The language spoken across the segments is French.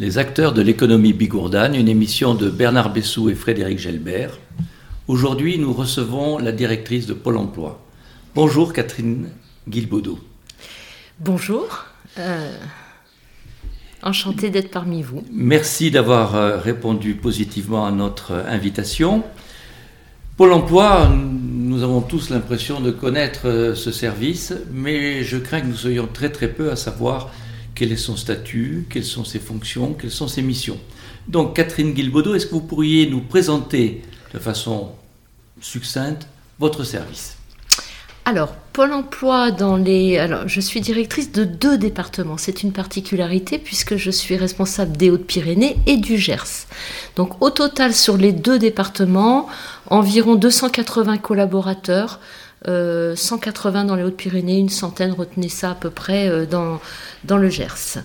Les acteurs de l'économie bigourdane, une émission de Bernard Bessou et Frédéric Gelbert. Aujourd'hui, nous recevons la directrice de Pôle emploi. Bonjour Catherine Guilbaudot. Bonjour. Euh, enchanté d'être parmi vous. Merci d'avoir euh, répondu positivement à notre invitation. Pôle emploi, nous avons tous l'impression de connaître euh, ce service, mais je crains que nous soyons très très peu à savoir quel est son statut, quelles sont ses fonctions, quelles sont ses missions. Donc Catherine Guilbaudot, est-ce que vous pourriez nous présenter de façon succincte votre service? Alors, Pôle emploi dans les. Alors, je suis directrice de deux départements. C'est une particularité puisque je suis responsable des Hautes-Pyrénées et du Gers. Donc, au total, sur les deux départements, environ 280 collaborateurs 180 euh, dans les Hautes-Pyrénées, une centaine, retenez ça à peu près, euh, dans, dans le Gers.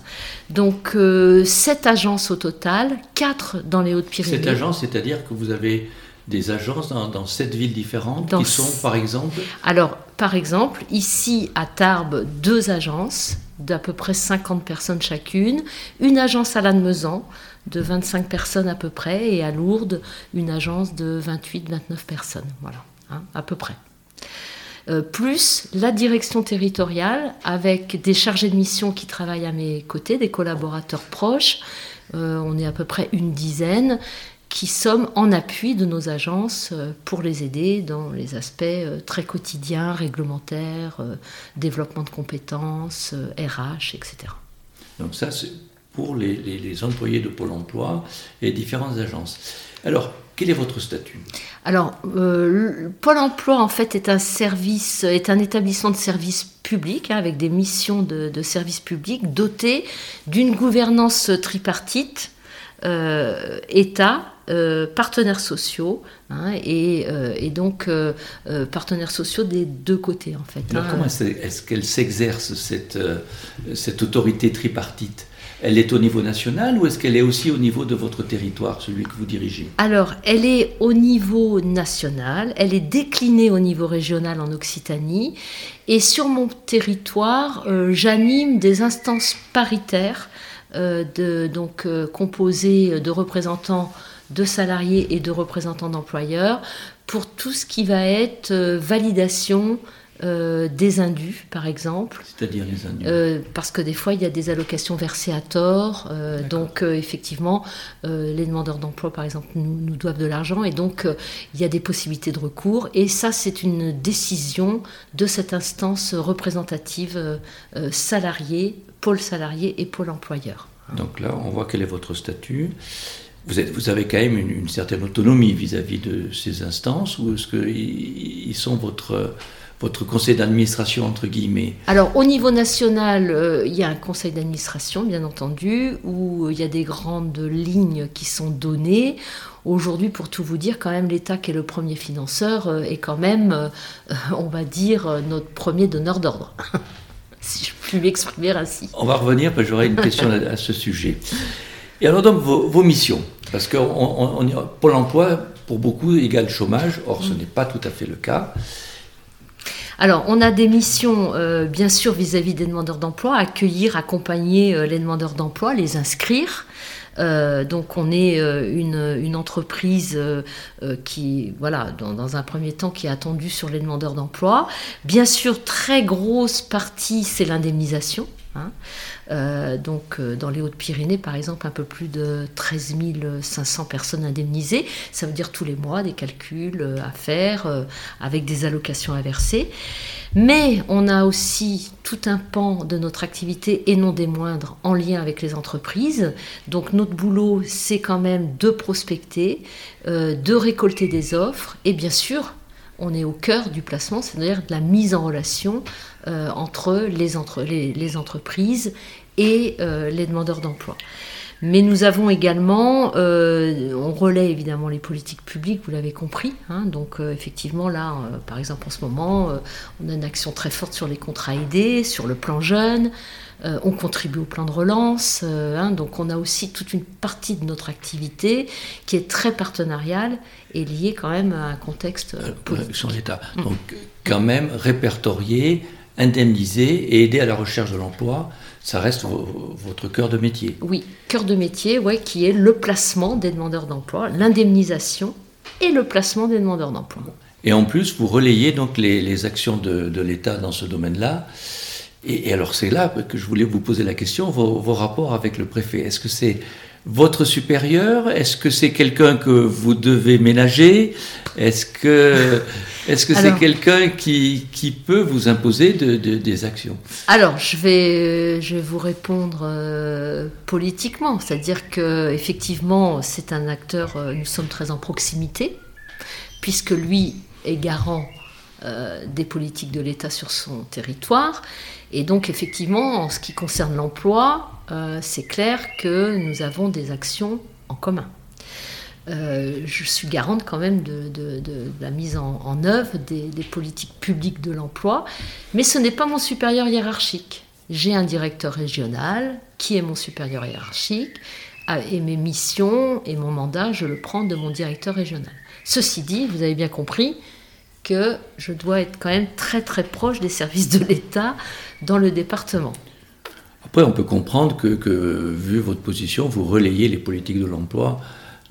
Donc, euh, sept agences au total, quatre dans les Hautes-Pyrénées. Cette agence, c'est-à-dire que vous avez des agences dans, sept villes différentes qui sont, par exemple Alors, par exemple, ici à Tarbes, deux agences d'à peu près 50 personnes chacune, une agence à Lannemezan de 25 personnes à peu près, et à Lourdes, une agence de 28-29 personnes. Voilà, hein, à peu près. Euh, plus la direction territoriale avec des chargés de mission qui travaillent à mes côtés, des collaborateurs proches. Euh, on est à peu près une dizaine qui sommes en appui de nos agences euh, pour les aider dans les aspects très quotidiens, réglementaires, développement de compétences, RH, etc. Donc ça, c'est pour les, les, employés de Pôle Emploi et différentes agences. Alors, quel est votre statut? Alors, euh, Pôle Emploi en fait est un service, est un établissement de service public hein, avec des missions de, service public doté d'une gouvernance tripartite, euh, État, euh, partenaires sociaux hein, et, donc partenaires sociaux des deux côtés en fait. Alors, hein. comment est-ce qu'elle s'exerce cette, cette autorité tripartite? Elle est au niveau national ou est-ce qu'elle est aussi au niveau de votre territoire, celui que vous dirigez? Alors, elle est au niveau national, elle est déclinée au niveau régional en Occitanie, et sur mon territoire, euh, j'anime des instances paritaires, euh, donc euh, composées de représentants de salariés et de représentants d'employeurs, pour tout ce qui va être validation euh, des indus, par exemple. C'est-à-dire les indus euh, Parce que des fois, il y a des allocations versées à tort. Euh, donc, effectivement, les demandeurs d'emploi, par exemple, nous, doivent de l'argent. Et donc, il y a des possibilités de recours. Et ça, c'est une décision de cette instance représentative salarié, pôle salarié et pôle employeur. Donc là, on voit quel est votre statut. Vous, êtes, vous, avez quand même une, certaine autonomie vis-à-vis de ces instances, ou est-ce qu'ils sont votre, votre conseil d'administration, entre guillemets Alors, au niveau national, euh, il y a un conseil d'administration, bien entendu, où il y a des grandes lignes qui sont données. Aujourd'hui, pour tout vous dire, quand même, l'État, qui est le premier financeur, euh, est quand même, euh, on va dire, notre premier donneur d'ordre. si je puis m'exprimer ainsi. On va revenir, parce que j'aurai une question à, ce sujet. Et alors, donc, vos, missions? Parce que on, Pôle emploi, pour beaucoup, égale chômage. Or, ce mm. n'est pas tout à fait le cas. Alors, on a des missions, euh, bien sûr, vis-à-vis des demandeurs d'emploi, accueillir, accompagner euh, les demandeurs d'emploi, les inscrire. Euh, donc on est une, entreprise qui, voilà, dans, un premier temps, qui est attendue sur les demandeurs d'emploi. Bien sûr, très grosse partie, c'est l'indemnisation. Hein. Euh, donc euh, dans les Hautes-Pyrénées, par exemple, un peu plus de 13 500 personnes indemnisées. Ça veut dire tous les mois des calculs euh, à faire avec des allocations à verser. Mais on a aussi tout un pan de notre activité, et non des moindres, en lien avec les entreprises. Donc notre boulot, c'est quand même de prospecter, de récolter des offres et bien sûr on est au cœur du placement, c'est-à-dire de la mise en relation euh, entre, les, entreprises et euh, les demandeurs d'emploi. Mais nous avons également, euh, on relaie évidemment les politiques publiques, vous l'avez compris. Hein. donc effectivement là, par exemple en ce moment, on a une action très forte sur les contrats aidés, sur le plan jeune. Euh, on contribue au plan de relance, euh, hein, donc on a aussi toute une partie de notre activité qui est très partenariale et liée quand même à un contexte euh, politique. Sur l'État. Mm. Donc quand même répertorier, indemniser et aider à la recherche de l'emploi, ça reste votre cœur de métier. Oui, cœur de métier, ouais, qui est le placement des demandeurs d'emploi, l'indemnisation et le placement des demandeurs d'emploi. Et en plus, vous relayez donc les, actions de, l'État dans ce domaine-là. Et, alors c'est là que je voulais vous poser la question, vos, vos rapports avec le préfet. Est-ce que c'est votre supérieur? Est-ce que c'est quelqu'un que vous devez ménager? Est-ce que est-ce que c'est quelqu'un qui, qui, peut vous imposer de, des actions? Alors, je vais, je vais vous répondre euh, politiquement, c'est-à-dire que effectivement, c'est un acteur. Euh, nous sommes très en proximité, puisque lui est garant euh, des politiques de l'État sur son territoire. Et donc, effectivement, en ce qui concerne l'emploi, euh, c'est clair que nous avons des actions en commun. Euh, je suis garante quand même de, la mise en, œuvre des, politiques publiques de l'emploi, mais ce n'est pas mon supérieur hiérarchique. J'ai un directeur régional qui est mon supérieur hiérarchique, et mes missions et mon mandat, je le prends de mon directeur régional. Ceci dit, vous avez bien compris que je dois être quand même très très proche des services de l'État dans le département. Après, on peut comprendre que, vu votre position, vous relayez les politiques de l'emploi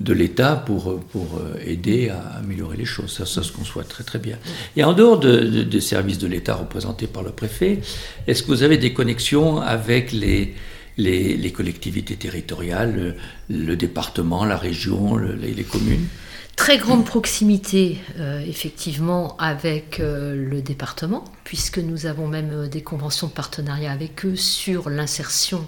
de l'État pour, pour euh, aider à améliorer les choses. Ça, ça se conçoit très très bien. Et en dehors des services de l'État représentés par le préfet, est-ce que vous avez des connexions avec les, les, collectivités territoriales, le, département, la région, les communes? Très grande proximité, euh, effectivement, avec euh, le département, puisque nous avons même euh, des conventions de partenariat avec eux sur l'insertion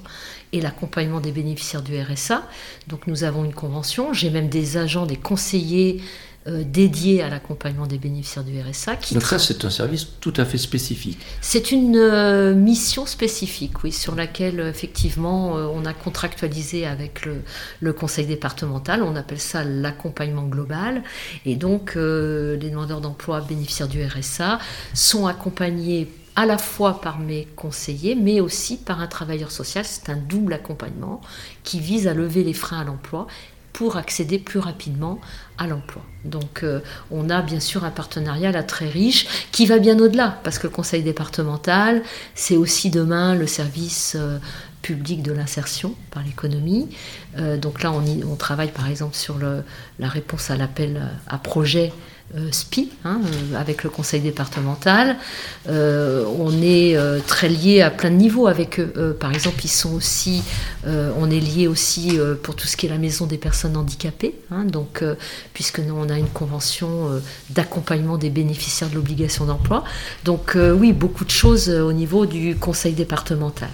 et l'accompagnement des bénéficiaires du RSA. Donc nous avons une convention. J'ai même des agents, des conseillers euh, dédié à l'accompagnement des bénéficiaires du RSA. Qui Donc ça, c'est un service tout à fait spécifique. C'est une euh, mission spécifique, oui, sur laquelle effectivement euh, on a contractualisé avec le, le, conseil départemental. On appelle ça l'accompagnement global. Et donc les demandeurs d'emploi bénéficiaires du RSA sont accompagnés à la fois par mes conseillers, mais aussi par un travailleur social. C'est un double accompagnement qui vise à lever les freins à l'emploi pour accéder plus rapidement à l'emploi. Donc euh, on a bien sûr un partenariat là très riche qui va bien au-delà, parce que le conseil départemental, c'est aussi demain le service euh, public de l'insertion par l'économie. Euh, donc là, on, travaille par exemple sur la réponse à l'appel à projet SPI, hein, euh, avec le conseil départemental. Euh, on est très lié à plein de niveaux avec eux. par exemple, ils sont aussi, on est lié aussi pour tout ce qui est la maison des personnes handicapées. Hein, donc, puisque nous, on a une convention d'accompagnement des bénéficiaires de l'obligation d'emploi. Donc, oui, beaucoup de choses au niveau du conseil départemental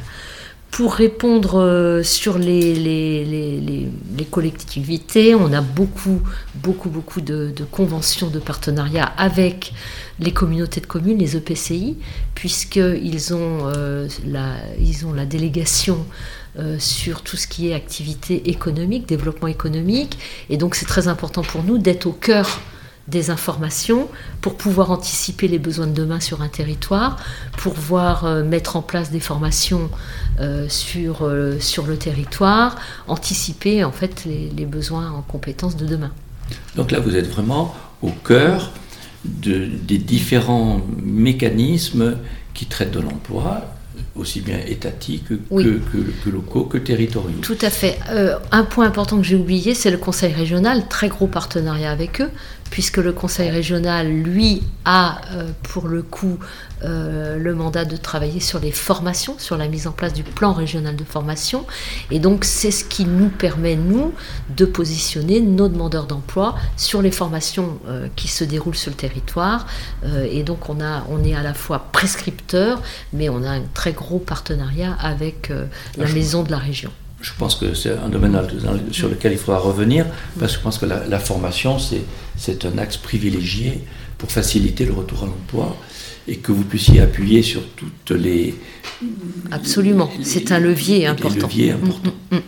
pour répondre euh, sur les, les, collectivités, on a beaucoup, beaucoup, beaucoup de, conventions de partenariat avec les communautés de communes, les EPCI, puisqu'ils ont, euh, la, ils ont la délégation euh, sur tout ce qui est activité économique, développement économique. Et donc c'est très important pour nous d'être au cœur des informations pour pouvoir anticiper les besoins de demain sur un territoire, pour voir euh, mettre en place des formations euh, sur, euh, sur le territoire, anticiper en fait les, besoins en compétences de demain. Donc là, vous êtes vraiment au cœur de, des différents mécanismes qui traitent de l'emploi, aussi bien étatiques que, locaux que territoriaux. Tout à fait. un point important que j'ai oublié, c'est le Conseil régional, très gros partenariat avec eux, puisque le Conseil régional, lui, a euh, pour le coup euh, le mandat de travailler sur les formations, sur la mise en place du plan régional de formation. Et donc c'est ce qui nous permet, nous, de positionner nos demandeurs d'emploi sur les formations euh, qui se déroulent sur le territoire. et donc on, a, on est à la fois prescripteur, mais on a un très gros partenariat avec la maison de la région je pense que c'est un domaine sur lequel il faudra revenir, parce que je pense que la, formation, c'est un axe privilégié pour faciliter le retour à l'emploi et que vous puissiez appuyer sur toutes les... Absolument, c'est un levier important. Mm, mm, mm.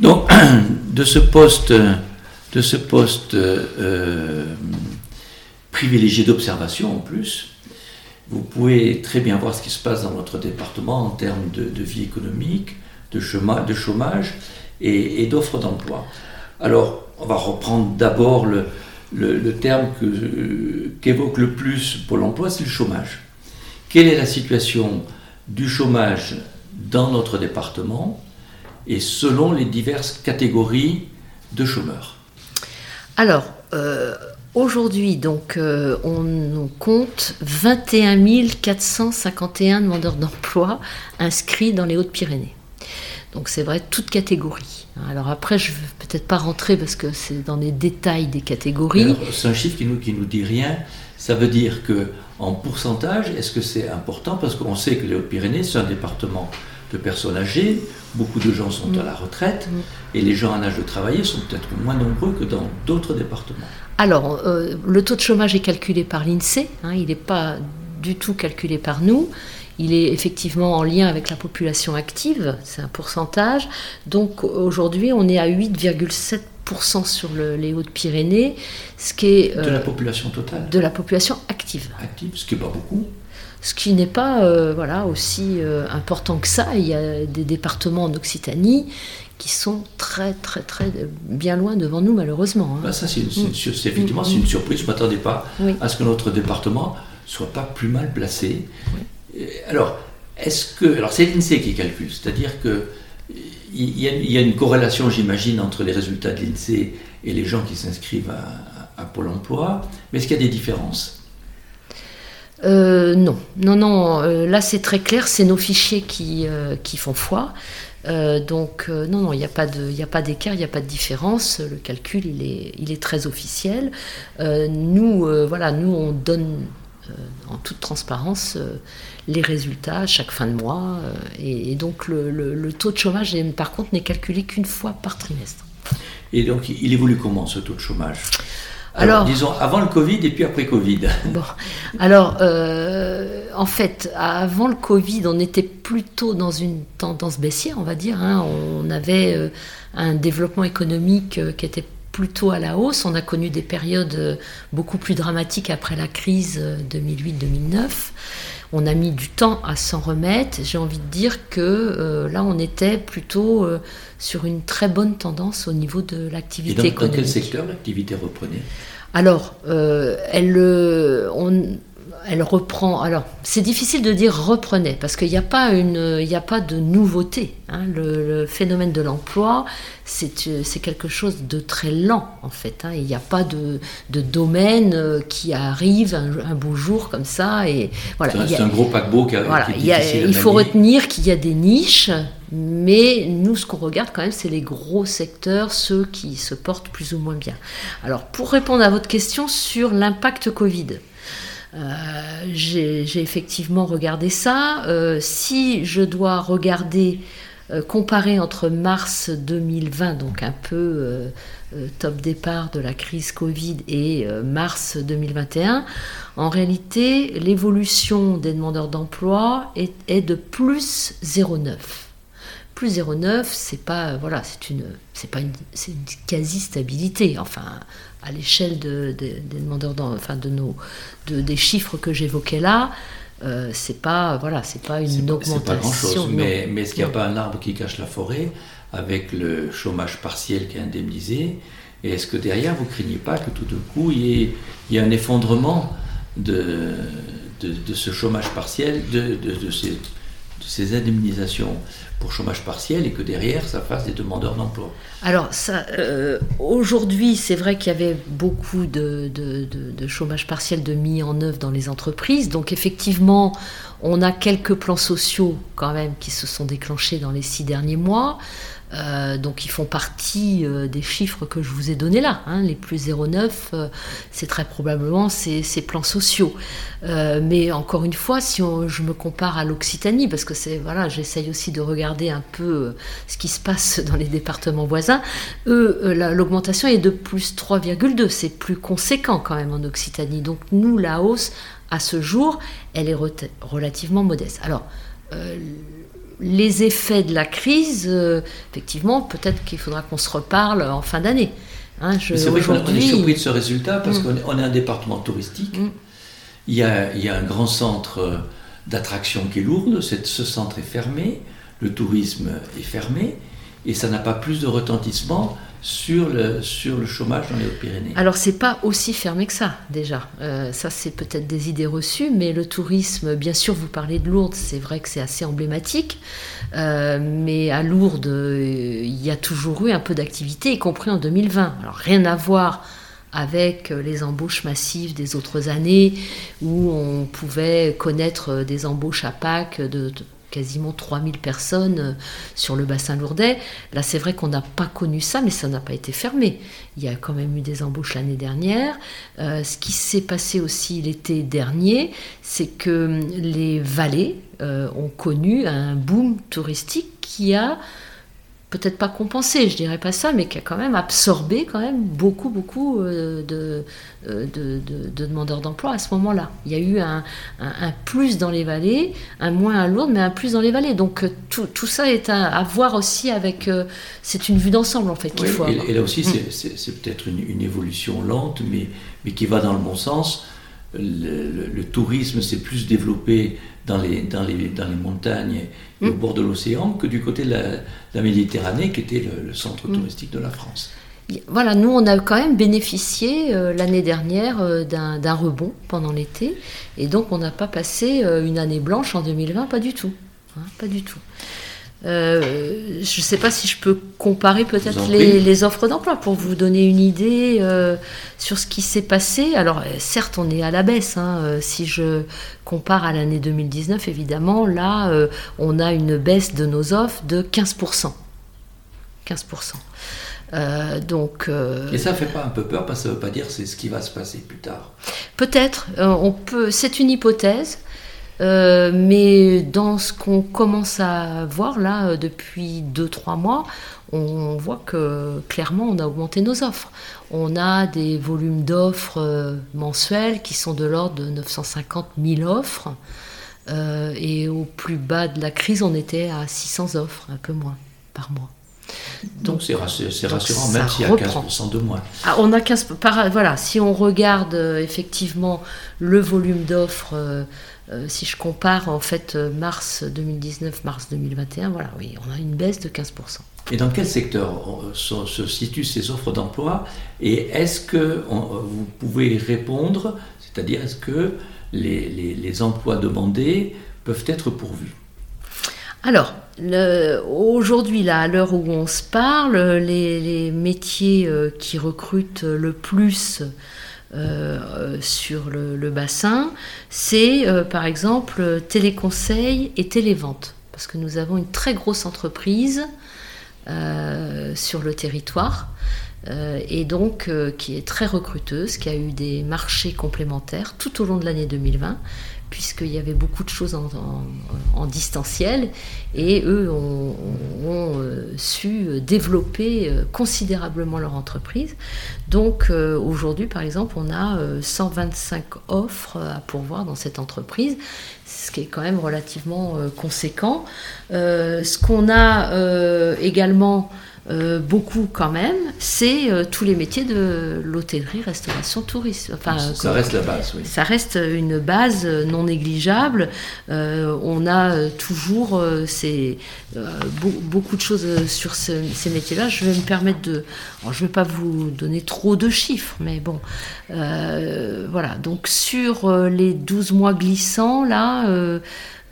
Donc, de ce poste, de ce poste euh, privilégié d'observation en plus, vous pouvez très bien voir ce qui se passe dans notre département en termes de vie économique, de chômage, et, d'offres d'emploi. Alors, on va reprendre d'abord le, le, terme qu'évoque le plus Pôle emploi, c'est le chômage. Quelle est la situation du chômage dans notre département et selon les diverses catégories de chômeurs? Alors, euh, aujourd'hui, donc, euh, on, compte 21 451 demandeurs d'emploi inscrits dans les Hautes-Pyrénées. Donc c'est vrai, toute catégorie. Alors après, je ne vais peut-être pas rentrer parce que c'est dans les détails des catégories. C'est un chiffre qui nous, qui nous dit rien. Ça veut dire que en pourcentage, est-ce que c'est important? Parce qu'on sait que les Hautes-Pyrénées, c'est un département de personnes âgées, beaucoup de gens sont à la retraite, et les gens en âge de travailler sont peut-être moins nombreux que dans d'autres départements. Alors, euh, le taux de chômage est calculé par l'INSEE, hein, il n'est pas du tout calculé par nous. Il est effectivement en lien avec la population active, c'est un pourcentage. Donc aujourd'hui, on est à 8,7% sur les Hautes-Pyrénées, ce qui est... de la euh, population totale De la population active. Active, ce qui n'est pas beaucoup ce qui n'est pas euh, voilà, aussi euh, important que ça. Il y a des départements en Occitanie qui sont très, très, très bien loin devant nous, malheureusement. Hein. Bah, ça, c'est effectivement c'est une surprise. Je ne m'attendais pas à ce que notre département soit pas plus mal placé. Alors, est-ce que. Alors, c'est l'INSEE qui calcule, c'est-à-dire que. Il y, a, une corrélation, j'imagine, entre les résultats de l'INSEE et les gens qui s'inscrivent à, Pôle emploi, mais est-ce qu'il y a des différences? Euh, non, non, non. Euh, là, c'est très clair. C'est nos fichiers qui, euh, qui font foi. donc, non, non, il n'y a pas d'écart, il n'y a pas de différence. Le calcul, il est, il est très officiel. nous, voilà, nous, on donne en toute transparence les résultats à chaque fin de mois. Et, donc, le, le, taux de chômage, par contre, n'est calculé qu'une fois par trimestre. Et donc, il évolue comment ce taux de chômage? Alors, disons avant le Covid et puis après Covid. Bon, alors euh, en fait, avant le Covid, on était plutôt dans une tendance baissière, on va dire. Hein. On avait euh, un développement économique euh, qui était plutôt à la hausse. On a connu des périodes beaucoup plus dramatiques après la crise 2008-2009. On a mis du temps à s'en remettre. J'ai envie de dire que là, on était plutôt sur une très bonne tendance au niveau de l'activité économique. Dans quel secteur l'activité reprenait? Alors, euh, elle, euh, on, elle reprend. Alors, c'est difficile de dire reprenait parce qu'il n'y a pas une, il a pas de nouveauté. Hein. Le, phénomène de l'emploi, c'est quelque chose de très lent en fait. Hein. Il n'y a pas de, de, domaine euh, qui arrive un, beau jour comme ça et voilà. C'est un gros paquebot qui, voilà, il, il faut retenir qu'il y a des niches, mais nous, ce qu'on regarde quand même, c'est les gros secteurs, ceux qui se portent plus ou moins bien. Alors, pour répondre à votre question sur l'impact Covid. Euh, j'ai effectivement regardé ça. Euh, si je dois regarder, euh, comparer entre mars 2020, donc un peu top départ de la crise Covid, et mars 2021, en réalité, l'évolution des demandeurs d'emploi est, de plus 0,9 plus 0,9, c'est pas voilà, c'est une, une quasi stabilité. Enfin, à l'échelle de, des demandeurs, enfin de nos de, des chiffres que j'évoquais là, euh, c'est pas voilà, c'est pas une augmentation. Pas grand chose, mais, mais est-ce qu'il n'y a pas un arbre qui cache la forêt avec le chômage partiel qui est indemnisé Et est-ce que derrière vous craignez pas que tout d'un coup il y, ait, il y ait un effondrement de, de, de, ce chômage partiel, de, de ces ces indemnisations? Pour chômage partiel et que derrière, ça fasse des demandeurs d'emploi Alors, euh, aujourd'hui, c'est vrai qu'il y avait beaucoup de, de, chômage partiel de mis en œuvre dans les entreprises. Donc, effectivement, on a quelques plans sociaux quand même qui se sont déclenchés dans les six derniers mois. Euh, donc ils font partie euh, des chiffres que je vous ai donnés là. Hein. Les plus 0,9, euh, c'est très probablement ces, plans sociaux. mais encore une fois, si je me compare à l'Occitanie, parce que c'est voilà, j'essaye aussi de regarder un peu ce qui se passe dans les départements voisins, eux, l'augmentation est de plus 3,2. C'est plus conséquent quand même en Occitanie. Donc nous, la hausse, à ce jour, elle est relativement modeste. Alors, les effets de la crise, euh, effectivement, peut-être qu'il faudra qu'on se reparle en fin d'année. Hein, c'est vrai qu'on est surpris de ce résultat parce mm. qu'on est, un département touristique. Mm. Il, y a, un grand centre euh, d'attraction qui est lourd. Ce centre est fermé, le tourisme est fermé, et ça n'a pas plus de retentissement sur le, sur le chômage dans les Hautes-Pyrénées. Alors c'est pas aussi fermé que ça déjà. Euh, ça c'est peut-être des idées reçues, mais le tourisme, bien sûr, vous parlez de Lourdes, c'est vrai que c'est assez emblématique, euh, mais à Lourdes, il y a toujours eu un peu d'activité, y compris en 2020. Alors rien à voir avec les embauches massives des autres années où on pouvait connaître des embauches à Pâques de, quasiment 3000 personnes euh, sur le bassin lourdais. Là, c'est vrai qu'on n'a pas connu ça, mais ça n'a pas été fermé. Il y a quand même eu des embauches l'année dernière. Euh, ce qui s'est passé aussi l'été dernier, c'est que les vallées euh, ont connu un boom touristique qui a peut-être pas compensé, je dirais pas ça, mais qui a quand même absorbé quand même beaucoup, beaucoup euh, euh, de, de, demandeurs d'emploi à ce moment-là. Il y a eu un, plus dans les vallées, un moins à Lourdes, mais un plus dans les vallées. Donc euh, tout, ça est à, voir aussi avec... c'est une vue d'ensemble en fait qu'il faut avoir. Et, là aussi, mm. c'est peut-être une, évolution lente, mais, mais qui va dans le bon sens. Le, tourisme s'est plus développé dans les, dans les, dans les montagnes au mm. bord de l'océan que du côté de la, Méditerranée, qui était le, centre mm. touristique de la France. Voilà, nous on a quand même bénéficié euh, l'année dernière euh, d'un rebond pendant l'été, et donc on n'a pas passé euh, une année blanche en 2020, pas du tout, hein, pas du tout. Euh, je ne sais pas si je peux comparer peut-être les, offres d'emploi pour vous donner une idée euh, sur ce qui s'est passé. Alors euh, certes, on est à la baisse. Hein, si je compare à l'année 2019, évidemment, là, on a une baisse de nos offres de 15%. 15%. donc, Et ça fait pas un peu peur parce que ça ne veut pas dire c'est ce qui va se passer plus tard. Peut-être. on peut. C'est une hypothèse. Euh, mais dans ce qu'on commence à voir là euh, depuis 2-3 mois, on voit que clairement on a augmenté nos offres. On a des volumes d'offres euh, mensuels qui sont de l'ordre de 950 000 offres. et au plus bas de la crise, on était à 600 offres, un peu moins par mois. Donc c'est rassurant, même s'il y a 15% de moins. Ah, on a 15, voilà, si on regarde effectivement le volume d'offres euh, si je compare en fait euh, mars 2019, mars 2021, voilà, oui, on a une baisse de 15%. Et dans quel secteur se, situent ces offres d'emploi? Et est-ce que vous pouvez répondre, c'est-à-dire est-ce que les, emplois demandés peuvent être pourvus? Alors, aujourd'hui, là, à l'heure où on se parle, les, métiers euh, qui recrutent le plus euh, sur le, bassin, c'est euh, par exemple téléconseil et télévente. Parce que nous avons une très grosse entreprise sur le territoire et donc qui est très recruteuse, qui a eu des marchés complémentaires tout au long de l'année 2020 puisqu'il y avait beaucoup de choses en, distanciel, et eux ont, euh, su développer euh, considérablement leur entreprise. Donc euh, aujourd'hui, par exemple, on a 125 offres à pourvoir dans cette entreprise, ce qui est quand même relativement conséquent. ce qu'on a également euh, beaucoup quand même, c'est euh, tous les métiers de l'hôtellerie, restauration, tourisme. Enfin, ça, reste la base, oui. Ça reste une base non négligeable. Euh, on a toujours beaucoup de choses sur ces métiers-là. Je vais me permettre de... je ne vais pas vous donner trop de chiffres, mais bon. voilà, donc sur les 12 mois glissants, là...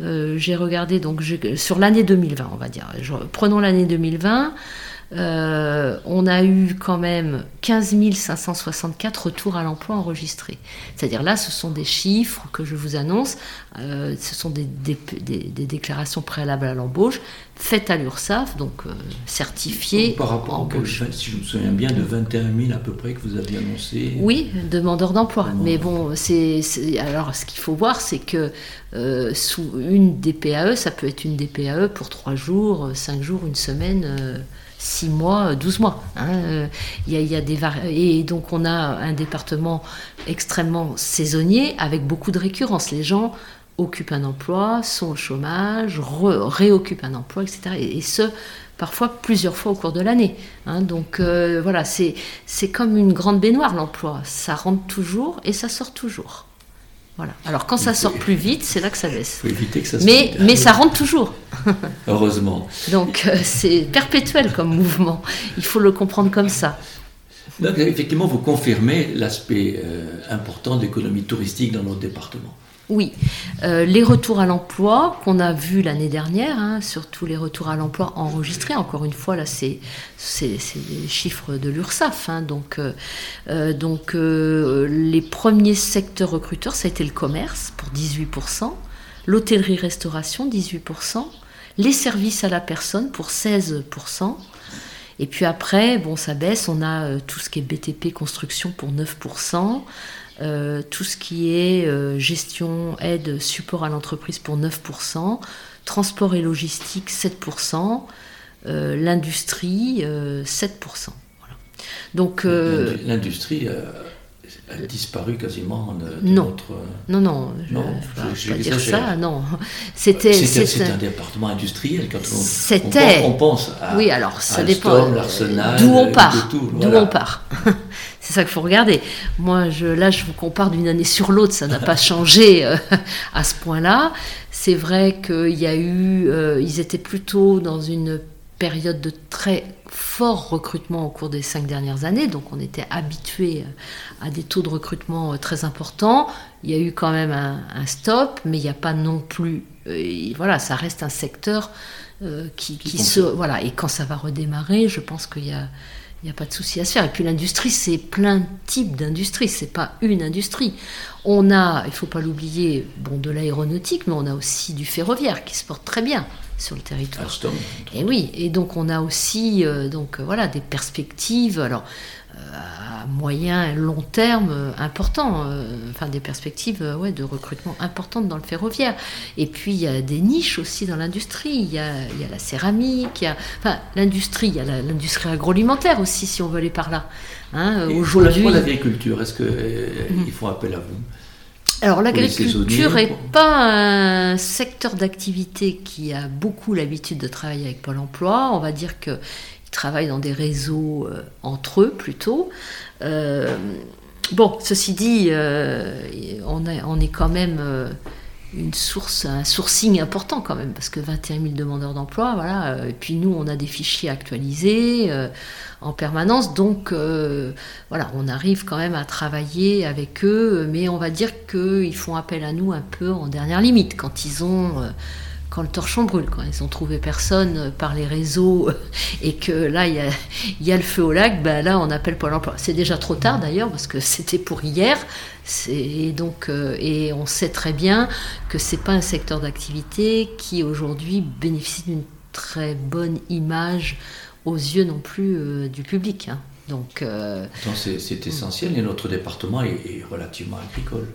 j'ai regardé donc sur l'année 2020, on va dire. prenons l'année 2020. Euh, on a eu quand même 15 564 retours à l'emploi enregistrés. C'est-à-dire là, ce sont des chiffres que je vous annonce, euh, ce sont des, déclarations préalables à l'embauche faites à l'URSSAF, donc euh, certifiées. par rapport, si je me souviens bien, de 21 000 à peu près que vous aviez annoncé. Oui, demandeurs d'emploi. Mais bon, c'est alors ce qu'il faut voir, c'est que sous une DPAE, ça peut être une DPAE pour 3 jours, 5 jours, une semaine 6 mois, 12 mois. Hein, euh, il y, a, des et donc on a un département extrêmement saisonnier avec beaucoup de récurrence. Les gens occupent un emploi, sont au chômage, réoccupent un emploi, etc. Et, ce, parfois plusieurs fois au cours de l'année. Hein. donc euh, voilà, c'est comme une grande baignoire l'emploi. Ça rentre toujours et ça sort toujours. Voilà. Alors quand ça sort plus vite, c'est là que ça baisse. faut éviter que ça mais, mais ça rentre toujours. Heureusement. Donc euh, c'est perpétuel comme mouvement. Il faut le comprendre comme ça. Donc effectivement, vous confirmez l'aspect euh, important de l'économie touristique dans notre département. Oui, euh, les retours à l'emploi qu'on a vus l'année dernière, hein, surtout les retours à l'emploi enregistrés, encore une fois, là, c'est les chiffres de l'URSSAF. Hein, donc, euh, euh, donc les premiers secteurs recruteurs, ça a été le commerce pour 18%, l'hôtellerie-restauration, 18%, les services à la personne pour 16%. Et puis après, bon, ça baisse, on a tout ce qui est BTP construction pour 9%. Euh, tout ce qui est euh, gestion, aide, support à l'entreprise pour 9%, transport et logistique 7%, euh, l'industrie 7%. Donc l'industrie a disparu quasiment de, non. notre... Non, non, je ne vais pas dire ça, non. C'était c'est un département industriel quand on, on, pense à Oui, alors ça dépend d'où on part. D'où on part. c'est ça qu'il faut regarder. Moi, je, là, je vous compare d'une année sur l'autre, ça n'a pas changé euh, à ce point-là. C'est vrai qu'il y a eu... Euh, ils étaient plutôt dans une période de très fort recrutement au cours des cinq dernières années, donc on était habitué à des taux de recrutement euh, très importants. Il y a eu quand même un, stop, mais il n'y a pas non plus, euh, voilà, ça reste un secteur euh, qui, se, voilà, et quand ça va redémarrer, je pense qu'il y a il n'y a pas de souci à se faire. Et puis l'industrie, c'est plein de types d'industries, c'est pas une industrie. On a, il faut pas l'oublier, bon, de l'aéronautique, mais on a aussi du ferroviaire qui se porte très bien sur le territoire. et oui, et donc on a aussi euh, donc voilà des perspectives. Alors à moyen et long terme importants, enfin des perspectives ouais, de recrutement importantes dans le ferroviaire. Et puis il y a des niches aussi dans l'industrie. Il y a, il y a la céramique, il y a enfin l'industrie, il y a l'industrie agroalimentaire aussi si on veut aller par là. Hein, Aujourd'hui, l'agriculture, est-ce qu'il mm. faut appel à vous? Alors l'agriculture n'est pas un secteur d'activité qui a beaucoup l'habitude de travailler avec Pôle Emploi. On va dire qu'ils travaillent dans des réseaux euh, entre eux plutôt. Euh, bon, ceci dit, euh, on, est quand même une source, un sourcing important quand même, parce que 21 000 demandeurs d'emploi, voilà. Et puis nous, on a des fichiers actualisés en permanence, donc voilà, on arrive quand même à travailler avec eux, mais on va dire qu'ils font appel à nous un peu en dernière limite quand ils ont quand le torchon brûle, quand ils ont trouvé personne par les réseaux et que là il y a, le feu au lac, ben là on appelle Pôle emploi. C'est déjà trop tard d'ailleurs parce que c'était pour hier. Euh, et on sait très bien que c'est pas un secteur d'activité qui aujourd'hui bénéficie d'une très bonne image aux yeux non plus euh, du public. Hein. Donc, euh, c'est essentiel et notre département est, relativement agricole.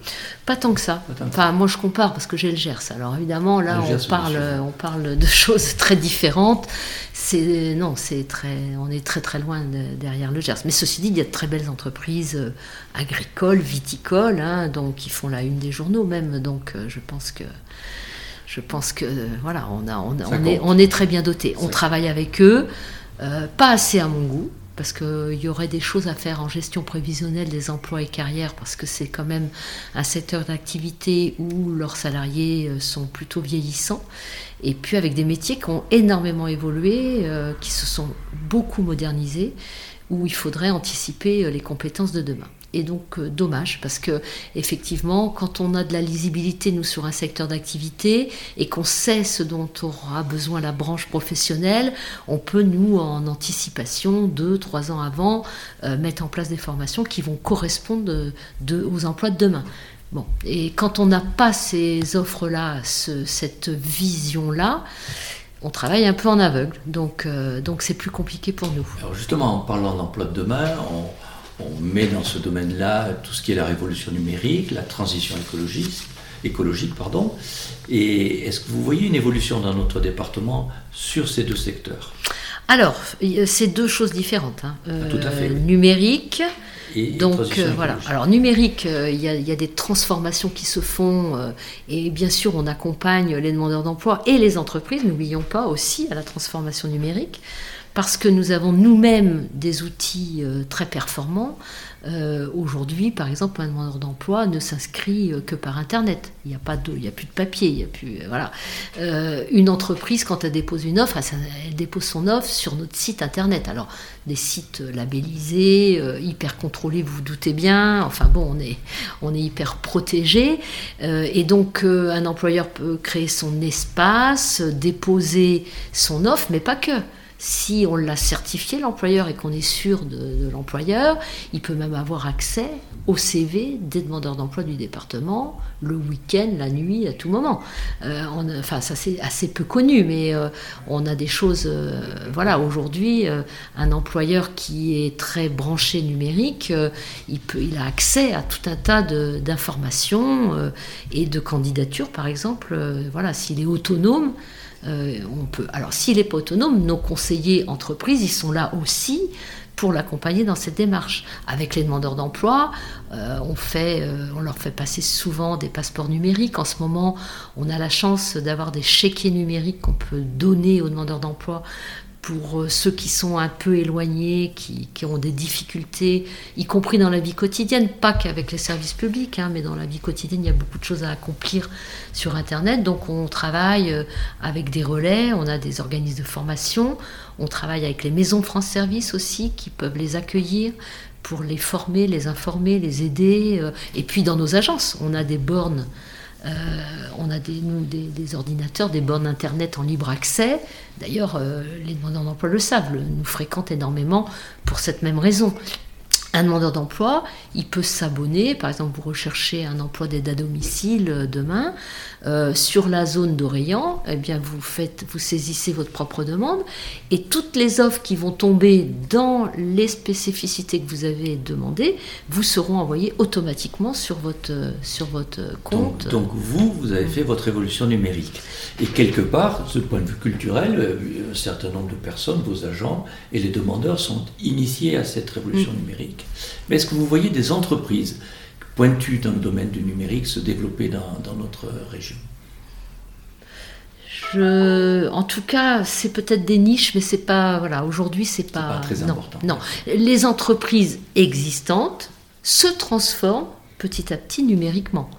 Pas tant que ça. Enfin, moi je compare parce que j'ai le Gers. Alors évidemment, là on parle, on parle de choses très différentes. C'est non, c'est très, on est très très loin derrière le Gers. Mais ceci dit, il y a de très belles entreprises euh, agricoles, viticoles, hein, donc qui font la une des journaux même. Donc euh, je pense que je pense que voilà, on, a, on, est, on est très bien doté. On travaille avec eux, pas assez à mon goût parce qu'il y aurait des choses à faire en gestion prévisionnelle des emplois et carrières, parce que c'est quand même un secteur d'activité où leurs salariés euh, sont plutôt vieillissants, et puis avec des métiers qui ont énormément évolué, euh, qui se sont beaucoup modernisés, où il faudrait anticiper euh, les compétences de demain et donc euh, dommage parce que effectivement quand on a de la lisibilité nous sur un secteur d'activité et qu'on sait ce dont aura besoin la branche professionnelle on peut nous en anticipation deux trois ans avant euh, mettre en place des formations qui vont correspondre aux emplois de demain. Bon. Et quand on n'a pas ces offres là cette vision là on travaille un peu en aveugle, donc euh, donc c'est plus compliqué pour nous. Alors justement, en parlant d'emploi de demain, on, on met dans ce domaine-là tout ce qui est la révolution numérique, la transition écologique, écologique pardon. Et est-ce que vous voyez une évolution dans notre département sur ces deux secteurs? Alors, c'est deux choses différentes. Hein. Ah, tout à fait. Euh, numérique. Et donc euh, voilà. Alors numérique, euh, il y, a des transformations qui se font et bien sûr on accompagne les demandeurs d'emploi et les entreprises. N'oublions pas aussi à la transformation numérique parce que nous avons nous-mêmes des outils très performants. Euh, aujourd'hui, par exemple, un demandeur d'emploi ne s'inscrit euh, que par Internet. Il n'y a, pas de, il a plus de papier. Il a plus, euh, voilà. une entreprise, quand elle dépose une offre, elle, dépose son offre sur notre site Internet. Alors, des sites labellisés, hyper contrôlés, vous vous doutez bien. Enfin bon, on est, on est hyper protégé. et donc, un employeur peut créer son espace, déposer son offre, mais pas que. Si on l'a certifié, l'employeur, et qu'on est sûr de, l'employeur, il peut même avoir accès au CV des demandeurs d'emploi du département, le week-end, la nuit, à tout moment. Euh, enfin, ça c'est assez peu connu, mais euh, on a des choses. Euh, voilà, aujourd'hui, un employeur qui est très branché numérique, il, peut, il a accès à tout un tas d'informations et de candidatures, par exemple. voilà, s'il est autonome. Euh, on peut. Alors, s'il n'est pas autonome, nos conseillers entreprises, ils sont là aussi pour l'accompagner dans cette démarche. Avec les demandeurs d'emploi, euh, on, euh, on leur fait passer souvent des passeports numériques. En ce moment, on a la chance d'avoir des chéquiers numériques qu'on peut donner aux demandeurs d'emploi pour euh, ceux qui sont un peu éloignés, qui, ont des difficultés, y compris dans la vie quotidienne, pas qu'avec les services publics, hein, mais dans la vie quotidienne, il y a beaucoup de choses à accomplir sur Internet. Donc on travaille euh, avec des relais, on a des organismes de formation, on travaille avec les maisons France Service aussi, qui peuvent les accueillir pour les former, les informer, les aider. Euh, et puis dans nos agences, on a des bornes euh, on a des, ordinateurs, des bornes Internet en libre accès. D'ailleurs, euh, les demandeurs d'emploi le savent, nous fréquentent énormément pour cette même raison un demandeur d'emploi, il peut s'abonner, par exemple vous recherchez un emploi d'aide à domicile euh, demain, euh, sur la zone d'Orient, eh bien vous faites, vous saisissez votre propre demande et toutes les offres qui vont tomber dans les spécificités que vous avez demandées vous seront envoyées automatiquement sur votre, sur votre compte. Donc, vous, vous avez fait votre évolution numérique. Et quelque part, ce point de vue culturel, euh, un certain nombre de personnes, vos agents et les demandeurs sont initiés à cette révolution mm. numérique. Mais est-ce que vous voyez des entreprises pointues dans le domaine du numérique se développer dans, notre région? Je, en tout cas, c'est peut-être des niches, mais c'est pas voilà. Aujourd'hui, c'est pas, pas, très important. Non, les entreprises existantes se transforment petit à petit numériquement,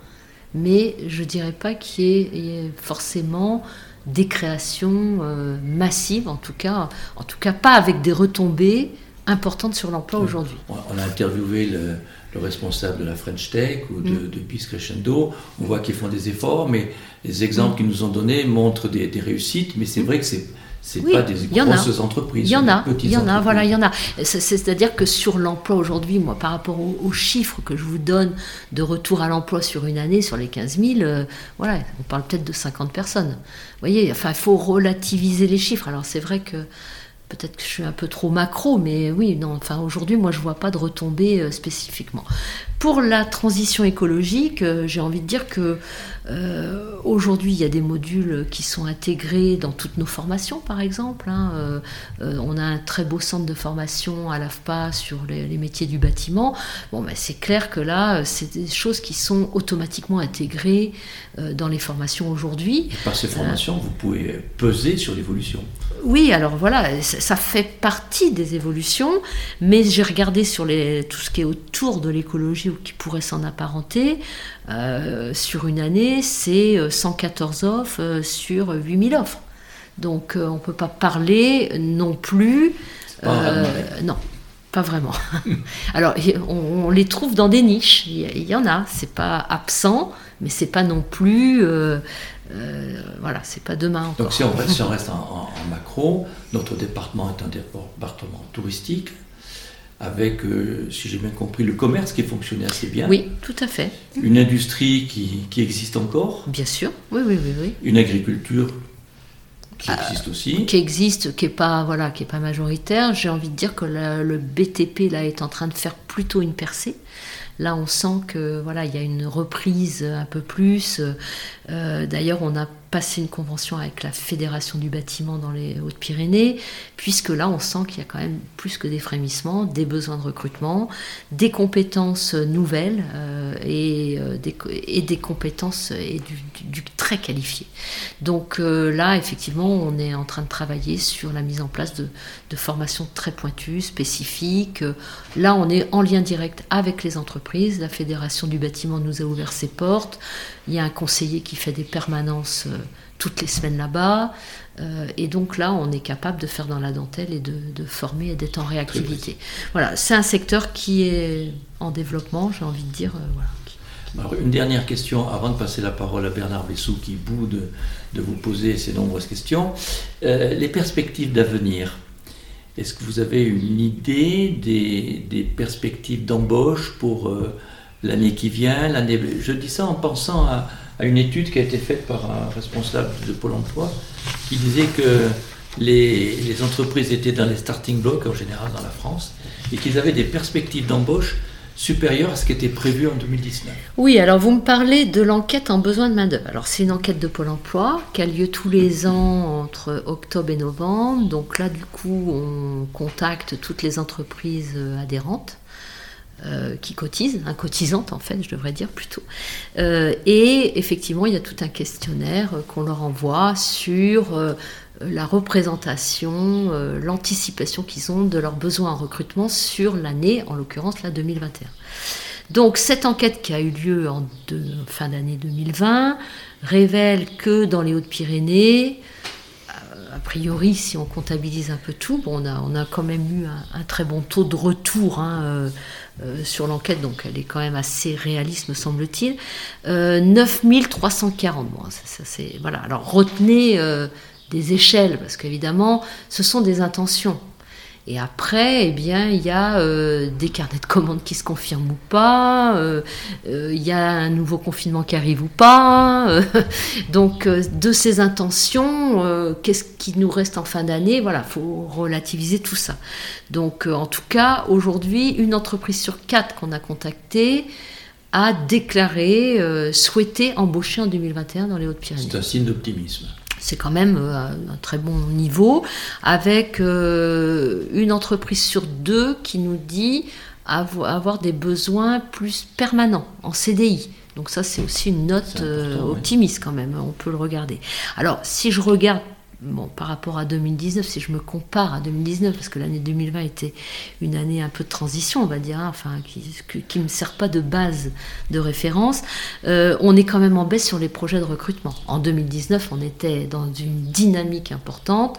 mais je dirais pas qu'il y, ait forcément des créations euh, massives, en tout cas, en tout cas pas avec des retombées importante sur l'emploi aujourd'hui. On a interviewé le, responsable de la French Tech ou de, mm. de Crescendo. On voit qu'ils font des efforts, mais les exemples mm. qu'ils nous ont donnés montrent des, réussites, mais c'est mm. vrai que c'est c'est pas des grosses entreprises. Il y en a, il y en a, voilà, il y en a. C'est-à-dire que sur l'emploi aujourd'hui, moi, par rapport aux, chiffres que je vous donne de retour à l'emploi sur une année, sur les 15 000, euh, voilà, on parle peut-être de 50 personnes. Vous voyez, enfin, il faut relativiser les chiffres. Alors c'est vrai que Peut-être que je suis un peu trop macro, mais oui, non, enfin aujourd'hui, moi je vois pas de retombées euh, spécifiquement. Pour la transition écologique, euh, j'ai envie de dire que euh, aujourd'hui, il y a des modules qui sont intégrés dans toutes nos formations, par exemple. Hein. on a un très beau centre de formation à l'AFPA sur les, métiers du bâtiment. Bon, ben, c'est clair que là, c'est des choses qui sont automatiquement intégrées dans les formations aujourd'hui. Par ces formations, vous pouvez peser sur l'évolution. Oui, alors voilà, ça fait partie des évolutions, mais j'ai regardé sur les, tout ce qui est autour de l'écologie ou qui pourrait s'en apparenter. Euh, sur une année, c'est 114 euh, offres euh, sur 8000 offres. Donc on ne peut pas parler non plus. non, pas vraiment. Alors on, les trouve dans des niches, il y, en a, c'est pas absent, mais c'est pas non plus. Euh, voilà, c'est pas demain encore. Donc si on reste, en, macro, notre département est un département touristique avec, euh, si j'ai bien compris, le commerce qui fonctionnait assez bien. Oui, tout à fait. Une industrie qui, existe encore. Bien sûr, oui, oui, oui. oui. Une agriculture qui existe aussi. Qui existe, qui n'est pas, voilà, qui est pas majoritaire. J'ai envie de dire que le BTP là, est en train de faire plutôt une percée. Là, on sent que voilà, il y a une reprise un peu plus. Euh, d'ailleurs, on a passé une convention avec la Fédération du bâtiment dans les Hautes-Pyrénées, puisque là, on sent qu'il y a quand même plus que des frémissements, des besoins de recrutement, des compétences nouvelles euh, et, euh, des, et, des, compétences et du, très qualifié. Donc là, effectivement, on est en train de travailler sur la mise en place de, formations très pointues, spécifiques. Là, on est en lien direct avec les entreprises. La Fédération du bâtiment nous a ouvert ses portes. Il y a un conseiller qui fait des permanences euh, toutes les semaines là-bas. Euh, et donc là, on est capable de faire dans la dentelle et de, former et d'être en réactivité. Voilà, c'est un secteur qui est en développement, j'ai envie de dire. Euh, une dernière question avant de passer la parole à Bernard Bessou qui bout de, vous poser ces nombreuses questions. les perspectives d'avenir. Est-ce que vous avez une idée des, perspectives d'embauche pour l'année qui vient, l'année. Je dis ça en pensant à, une étude qui a été faite par un responsable de Pôle Emploi qui disait que les, entreprises étaient dans les starting blocks en général dans la France et qu'ils avaient des perspectives d'embauche supérieures à ce qui était prévu en 2019. Oui, alors vous me parlez de l'enquête en besoin de main-d'œuvre. Alors c'est une enquête de Pôle emploi qui a lieu tous les ans entre octobre et novembre. Donc là, du coup, on contacte toutes les entreprises adhérentes euh, qui cotisent, un cotisante en fait, je devrais dire plutôt. Euh, et effectivement, il y a tout un questionnaire qu'on leur envoie sur euh, la représentation, l'anticipation qu'ils ont de leurs besoins en recrutement sur l'année, en l'occurrence la 2021. Donc cette enquête qui a eu lieu en fin d'année 2020 révèle que dans les Hautes-Pyrénées, priori, si on comptabilise un peu tout, on, a, on a quand même eu un, très bon taux de retour hein, euh, sur l'enquête, donc elle est quand même assez réaliste, me semble-t-il. 9340, euh, bon, ça, c'est, voilà. Alors retenez euh, des échelles, parce qu'évidemment, ce sont des intentions. Et après, eh bien, il y a euh, des carnets de commandes qui se confirment ou pas, euh, euh, il y a un nouveau confinement qui arrive ou pas. donc, de ces intentions, qu'est-ce qui nous reste en fin d'année? Voilà, faut relativiser tout ça. Donc, en tout cas, aujourd'hui, une entreprise sur quatre qu'on a contactée a déclaré souhaiter embaucher en 2021 dans les Hautes-Pyrénées. C'est un signe d'optimisme c'est quand même euh, un très bon niveau, avec euh, une entreprise sur deux qui nous dit avoir des besoins plus permanents en CDI. Donc ça, c'est aussi une note euh, optimiste quand même, on peut le regarder. Alors, si je regarde bon, par rapport à 2019, si je me compare à 2019, parce que l'année 2020 était une année un peu de transition, on va dire, hein, enfin, qui ne me sert pas de base de référence, euh, on est quand même en baisse sur les projets de recrutement. En 2019, on était dans une dynamique importante.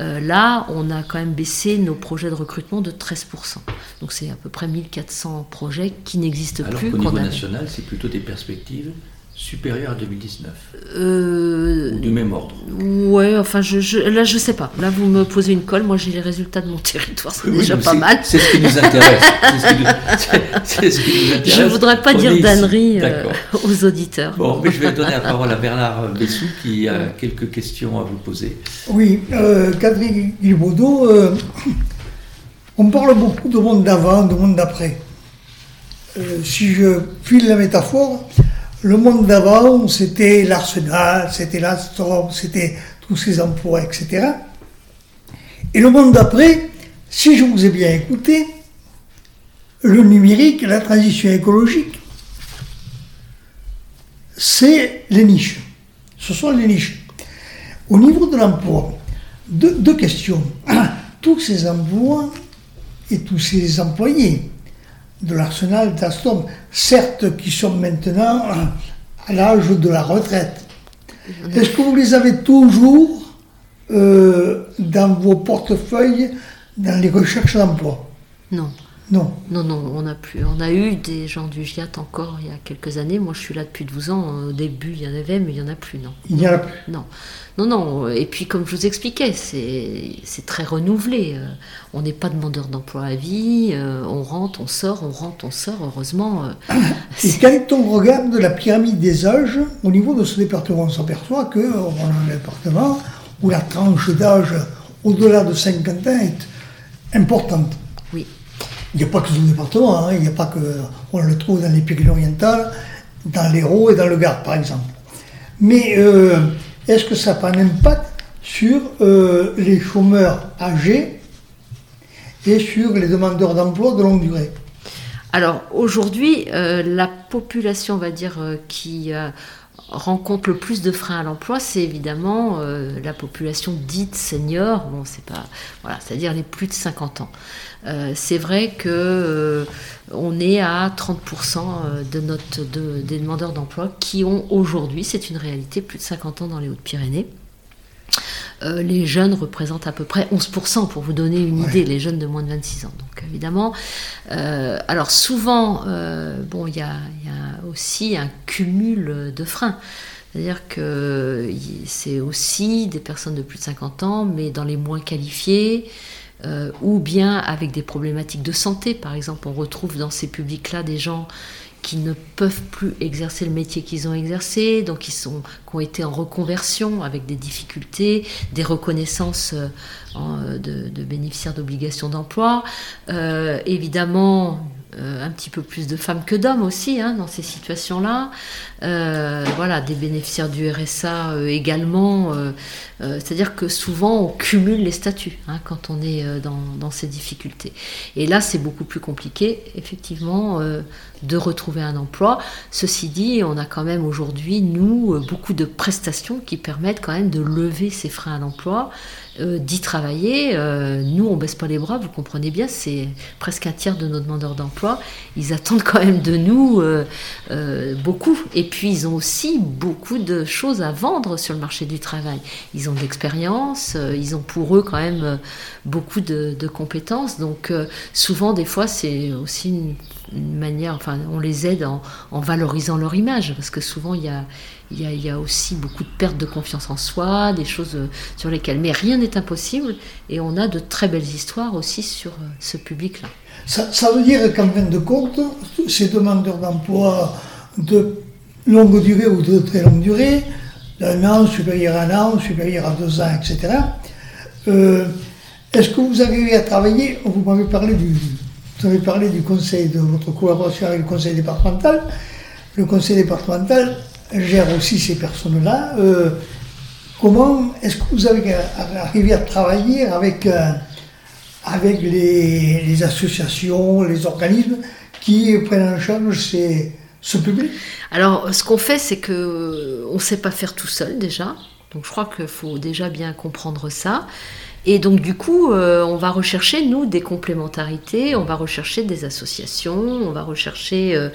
Euh, là, on a quand même baissé nos projets de recrutement de 13%. Donc c'est à peu près 1400 projets qui n'existent plus. Alors qu'au niveau national, c'est plutôt des perspectives supérieur à 2019 euh, Du même ordre Ouais, enfin, je, là, je sais pas. Là, vous me posez une colle. Moi, j'ai les résultats de mon territoire. C'est déjà pas mal. C'est ce qui nous intéresse. ce, qui nous intéresse. Je voudrais pas dire d'ânerie euh, aux auditeurs. Bon, mais je vais donner la parole à Bernard Bessou qui a quelques questions à vous poser. Oui, euh, Catherine Guilbaudot, euh, on parle beaucoup de monde d'avant, de monde d'après. si je file la métaphore, le monde d'avant, c'était l'Arsenal, c'était l'Astorm, c'était tous ces emplois, etc. Et le monde d'après, si je vous ai bien écouté, le numérique, la transition écologique, c'est les niches. Ce sont les niches. Au niveau de l'emploi, deux, questions. Tous ces emplois et tous ces employés de l'arsenal d'Aston, certes qui sont maintenant à l'âge de la retraite. Est-ce que vous les avez toujours euh, dans vos portefeuilles dans les recherches d'emploi? Non. Non. Non, non, on a plus. On a eu des gens du GIAT encore il y a quelques années. Moi, je suis là depuis 12 ans. Au début, il y en avait, mais il n'y en a plus, non. Il n'y en a plus Non. Non, non. Et puis, comme je vous expliquais, c'est très renouvelé. Euh, on n'est pas demandeur d'emploi à vie. Euh, on rentre, on sort, on rentre, on sort. Heureusement. Euh, Et quel est ton regard de la pyramide des âges au niveau de ce département? On s'aperçoit qu'on a un département où la tranche d'âge au-delà de 50 ans est importante. Il n'y a pas que dans le département, hein. il n'y a pas que. On le trouve dans les Pyrénées-Orientales, dans l'Hérault et dans le Gard, par exemple. Mais euh, est-ce que ça n'a pas un impact sur euh, les chômeurs âgés et sur les demandeurs d'emploi de longue durée? Alors aujourd'hui, euh, la population, on va dire, qui rencontre le plus de freins à l'emploi, c'est évidemment la population dite senior, bon, c'est pas, voilà, c'est-à-dire les plus de 50 ans. c'est vrai que on est à 30% de notre, des demandeurs d'emploi qui ont aujourd'hui, c'est une réalité, plus de 50 ans dans les Hautes-Pyrénées. Euh, les jeunes représentent à peu près 11%, pour vous donner une idée, les jeunes de moins de 26 ans. Donc évidemment, euh, alors souvent, euh, bon, il y, a aussi un cumul de freins. C'est-à-dire que c'est aussi des personnes de plus de 50 ans, mais dans les moins qualifiés, ou bien avec des problématiques de santé. Par exemple, on retrouve dans ces publics-là des gens qui ne peuvent plus exercer le métier qu'ils ont exercé, donc ils sont, qui ont été en reconversion avec des difficultés, des reconnaissances euh, euh, de, bénéficiaires d'obligations d'emploi. Euh, évidemment, un petit peu plus de femmes que d'hommes aussi hein, dans ces situations-là. voilà, des bénéficiaires du RSA également. C'est-à-dire que souvent on cumule les statuts hein, quand on est dans, dans, ces difficultés. Et là, c'est beaucoup plus compliqué, effectivement, de retrouver un emploi. Ceci dit, on a quand même aujourd'hui, nous, euh, beaucoup de prestations qui permettent quand même de lever ces freins à l'emploi, euh, d'y travailler. Euh, nous, on baisse pas les bras, vous comprenez bien, c'est presque un tiers de nos demandeurs d'emploi. Ils attendent quand même de nous beaucoup. Et puis, ils ont aussi beaucoup de choses à vendre sur le marché du travail. Ils ont de l'expérience, ils ont pour eux quand même beaucoup de, de compétences. Donc, souvent, des fois, c'est aussi une une manière, enfin, on les aide en, valorisant leur image, parce que souvent il y a, aussi beaucoup de perte de confiance en soi, des choses euh, sur lesquelles, mais rien n'est impossible, et on a de très belles histoires aussi sur euh, ce public-là. Ça, veut dire qu'en fin de compte, ces demandeurs d'emploi de longue durée ou de très longue durée, d'un an, supérieur à un an, supérieur à deux ans, etc., euh, est-ce que vous eu à travailler, vous m'avez parlé du, vous avez parlé du conseil, de votre collaboration avec le conseil départemental. Le conseil départemental gère aussi ces personnes-là. Euh, comment est-ce que vous avez arrivé à travailler avec, euh, avec les, associations, les organismes qui prennent en charge ce public? Alors, ce qu'on fait, c'est qu'on ne sait pas faire tout seul déjà. Donc, je crois qu'il faut déjà bien comprendre ça. Et donc du coup, euh, on va rechercher, nous, des complémentarités, on va rechercher des associations, on va rechercher euh,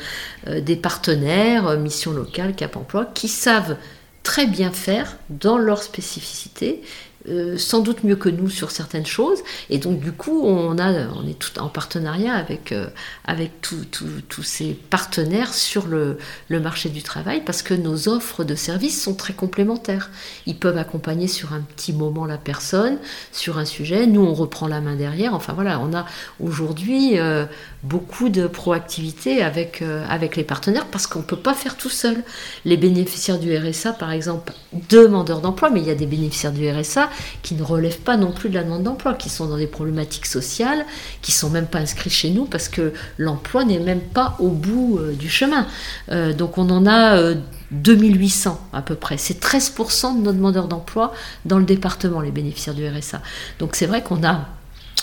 euh, des partenaires, Mission Locale, Cap Emploi, qui savent très bien faire dans leur spécificité euh, sans doute mieux que nous sur certaines choses. Et donc, du coup, on, a, on est tout en partenariat avec, euh, avec tous ces partenaires sur le, le, marché du travail parce que nos offres de services sont très complémentaires. Ils peuvent accompagner sur un petit moment la personne, sur un sujet. Nous, on reprend la main derrière. Enfin, voilà, on a aujourd'hui euh, beaucoup de proactivité avec, avec les partenaires parce qu'on ne peut pas faire tout seul. Les bénéficiaires du RSA, par exemple, demandeurs d'emploi, mais il y a des bénéficiaires du RSA qui ne relèvent pas non plus de la demande d'emploi, qui sont dans des problématiques sociales, qui sont même pas inscrits chez nous parce que l'emploi n'est même pas au bout euh, du chemin. Euh, donc on en a 2800 euh, à peu près. C'est 13% de nos demandeurs d'emploi dans le département, les bénéficiaires du RSA. Donc c'est vrai qu'on a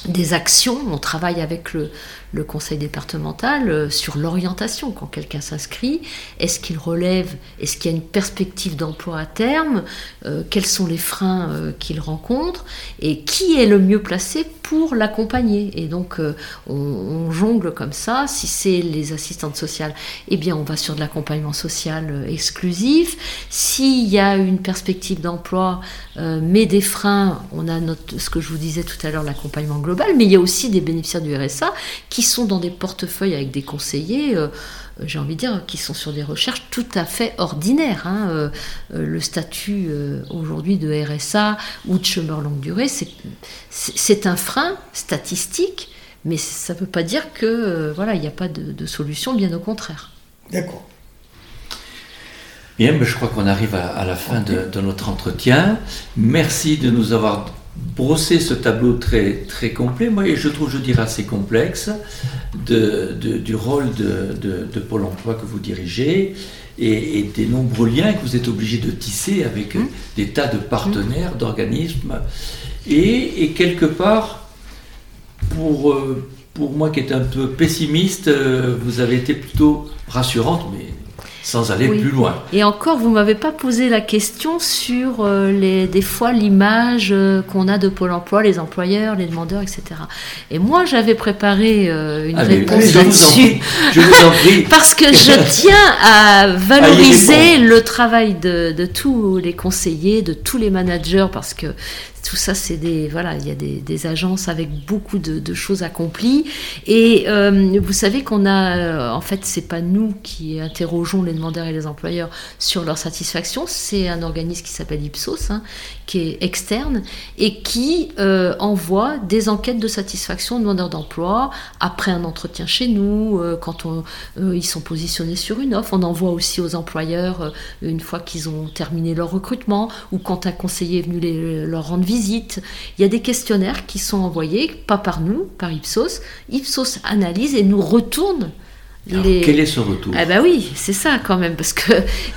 des actions, on travaille avec le, conseil départemental euh, sur l'orientation quand quelqu'un s'inscrit. Est-ce qu'il relève Est-ce qu'il y a une perspective d'emploi à terme euh, Quels sont les freins euh, qu'il rencontre Et qui est le mieux placé pour l'accompagner Et donc, on, jongle comme ça. Si c'est les assistantes sociales, eh bien, on va sur de l'accompagnement social exclusif. S'il y a une perspective d'emploi, mais des freins, on a notre, ce que je vous disais tout à l'heure, l'accompagnement global, mais il y a aussi des bénéficiaires du RSA qui sont dans des portefeuilles avec des conseillers, euh, euh, j'ai envie de dire, qui sont sur des recherches tout à fait ordinaires. Hein. Euh, le statut aujourd'hui de RSA ou de chômeur longue durée, c'est un frein statistique, mais ça ne veut pas dire que voilà, il n'y a pas de, solution, bien au contraire. D'accord. Bien, je crois qu'on arrive à, la fin de, de, notre entretien. Merci de nous avoir brosser ce tableau très, très complet, moi, je trouve, je dirais, assez complexe, de, du rôle de, Pôle emploi que vous dirigez et, des nombreux liens que vous êtes obligé de tisser avec mmh. des tas de partenaires, mmh. d'organismes. Et, quelque part, pour, euh, pour moi qui est un peu pessimiste, euh, vous avez été plutôt rassurante, mais sans aller plus loin. Et encore, vous m'avez pas posé la question sur euh, les, des fois l'image euh, qu'on a de Pôle Emploi, les employeurs, les demandeurs, etc. Et moi, j'avais préparé euh, une réponse là-dessus. Je vous en prie. Parce que je tiens à valoriser le travail de, de, tous les conseillers, de tous les managers, parce que tout ça, c'est des voilà, il y a des, agences avec beaucoup de, choses accomplies. Et euh, vous savez qu'on a, euh, en fait, c'est pas nous qui interrogeons les demandeurs et les employeurs sur leur satisfaction, c'est un organisme qui s'appelle Ipsos, hein, qui est externe et qui euh, envoie des enquêtes de satisfaction aux demandeurs d'emploi après un entretien chez nous, quand ils sont positionnés sur une offre. On envoie aussi aux employeurs une fois qu'ils ont terminé leur recrutement ou quand un conseiller est venu les, leur rendre visite visite. Il y a des questionnaires qui sont envoyés, pas par nous, par Ipsos. Ipsos analyse et nous retourne quel est ce retour? Ah bah oui, c'est ça quand même, parce que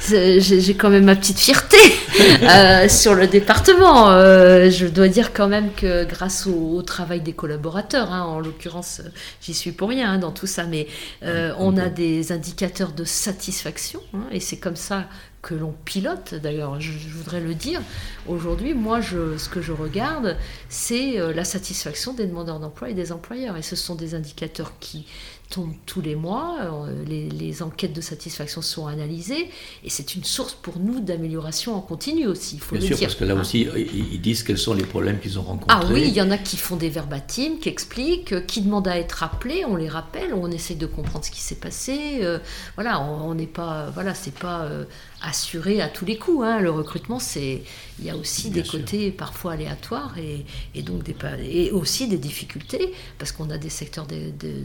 j'ai quand même ma petite fierté euh, sur le département. Euh, je dois dire quand même que grâce au, travail des collaborateurs, hein, en l'occurrence, j'y suis pour rien hein, dans tout ça, mais euh, on a des indicateurs de satisfaction, hein, et c'est comme ça que l'on pilote, d'ailleurs, je, voudrais le dire. Aujourd'hui, moi, je, ce que je regarde, c'est la satisfaction des demandeurs d'emploi et des employeurs. Et ce sont des indicateurs qui tombent tous les mois, euh, les, enquêtes de satisfaction sont analysées, et c'est une source pour nous d'amélioration en continu aussi, il faut Bien sûr, parce que là hein. aussi, ils disent quels sont les problèmes qu'ils ont rencontrés. Ah oui, il y en a qui font des verbatims, qui expliquent, qui demandent à être rappelés, on les rappelle, on essaie de comprendre ce qui s'est passé, euh, voilà, on n'est pas, voilà, c'est pas euh, assuré à tous les coups, hein. le recrutement, c'est, il y a aussi des côtés parfois aléatoires, et, et donc des, et aussi des difficultés, parce qu'on a des secteurs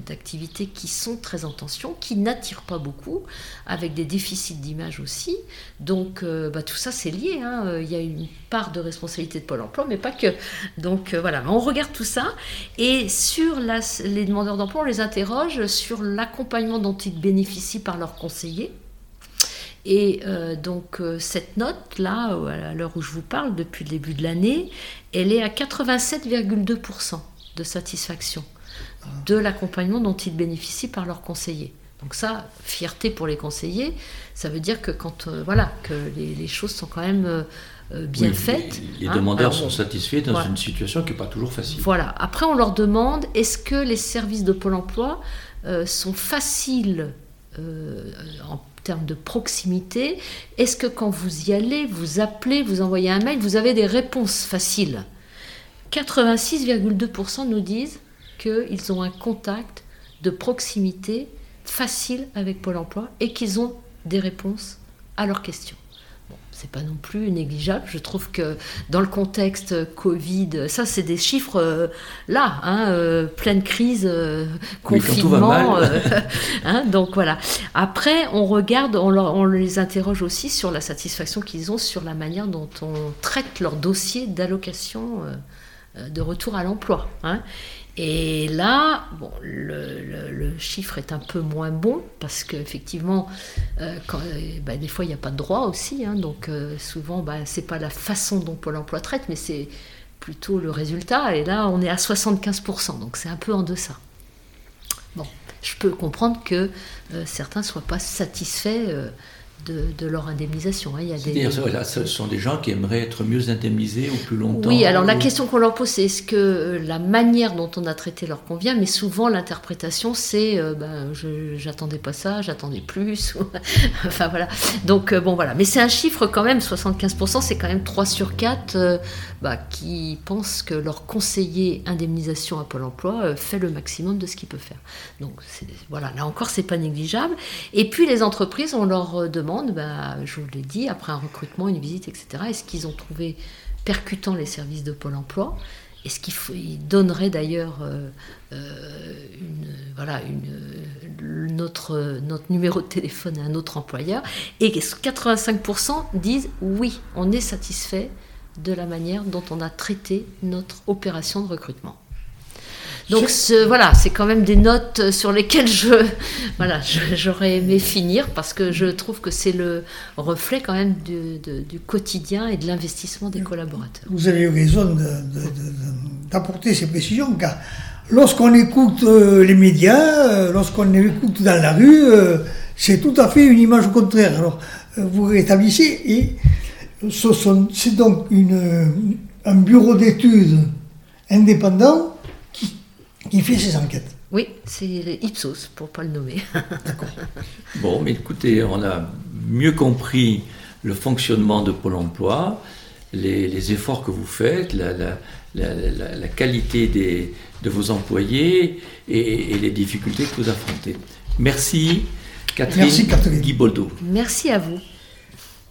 d'activité qui sont très en tension, qui n'attirent pas beaucoup, avec des déficits d'image aussi. Donc euh, bah, tout ça c'est lié. Hein. Il y a une part de responsabilité de Pôle Emploi, mais pas que. Donc euh, voilà, on regarde tout ça. Et sur les demandeurs d'emploi, on les interroge sur l'accompagnement dont ils bénéficient par leurs conseillers. Et euh, donc cette note-là, à l'heure où je vous parle, depuis le début de l'année, elle est à 87,2% de satisfaction de l'accompagnement dont ils bénéficient par leurs conseillers. Donc ça, fierté pour les conseillers, ça veut dire que quand euh, voilà que les, choses sont quand même euh, euh, bien faites. Les, hein. demandeurs sont satisfaits dans une situation qui n'est pas toujours facile. Voilà. Après, on leur demande est-ce que les services de Pôle Emploi sont faciles en termes de proximité Est-ce que quand vous y allez, vous appelez, vous envoyez un mail, vous avez des réponses faciles? 86,2% nous disent qu'ils ont un contact de proximité facile avec Pôle emploi et qu'ils ont des réponses à leurs questions. C'est pas non plus négligeable. Je trouve que dans le contexte Covid, ça c'est des chiffres euh, là, hein, euh, pleine crise, euh, confinement. Hein, donc voilà. Après, on regarde, on, on, les interroge aussi sur la satisfaction qu'ils ont sur la manière dont on traite leur dossier d'allocation de retour à l'emploi. Hein. Et là, bon, le, chiffre est un peu moins bon parce qu'effectivement, euh, bah, des fois, il n'y a pas de droit aussi. Hein, donc, euh, souvent, bah, ce n'est pas la façon dont Pôle emploi traite, mais c'est plutôt le résultat. Et là, on est à 75%, donc c'est un peu en deçà. Bon, je peux comprendre que euh, certains ne soient pas satisfaits de, leur indemnisation. Hein. Il y a des... ce sont des gens qui aimeraient être mieux indemnisés ou plus longtemps. Oui, alors la question qu'on leur pose, c'est est-ce que euh, la manière dont on a traité leur convient, mais souvent l'interprétation, c'est euh, ben, j'attendais pas ça, j'attendais plus. enfin voilà. Donc euh, bon voilà. Mais c'est un chiffre quand même, 75%, c'est quand même 3 sur 4 bah, qui pensent que leur conseiller indemnisation à Pôle emploi fait le maximum de ce qu'il peut faire. Donc voilà, là encore, c'est pas négligeable. Et puis les entreprises, on leur demande bah, je vous l'ai dit, après un recrutement, une visite, etc., est-ce qu'ils ont trouvé percutant les services de Pôle emploi? Est-ce qu'ils donneraient d'ailleurs euh, euh, voilà, notre, notre numéro de téléphone à un autre employeur? Et 85% disent oui, on est satisfait de la manière dont on a traité notre opération de recrutement. Donc ce, voilà, c'est quand même des notes sur lesquelles je, voilà, j'aurais aimé finir parce que je trouve que c'est le reflet quand même du, du quotidien et de l'investissement des collaborateurs. Vous avez eu raison d'apporter ces précisions car lorsqu'on écoute euh, les médias, euh, lorsqu'on écoute dans la rue, euh, c'est tout à fait une image contraire. Alors vous rétablissez et c'est donc une, un bureau d'études indépendant qui fait ces enquêtes. Oui, c'est Ipsos, pour ne pas le nommer. D'accord. Bon, mais écoutez, on a mieux compris le fonctionnement de Pôle emploi, les, efforts que vous faites, la, qualité des, de vos employés et, les difficultés que vous affrontez. Merci, Catherine, Merci, Catherine. Guy Boldo. Merci à vous.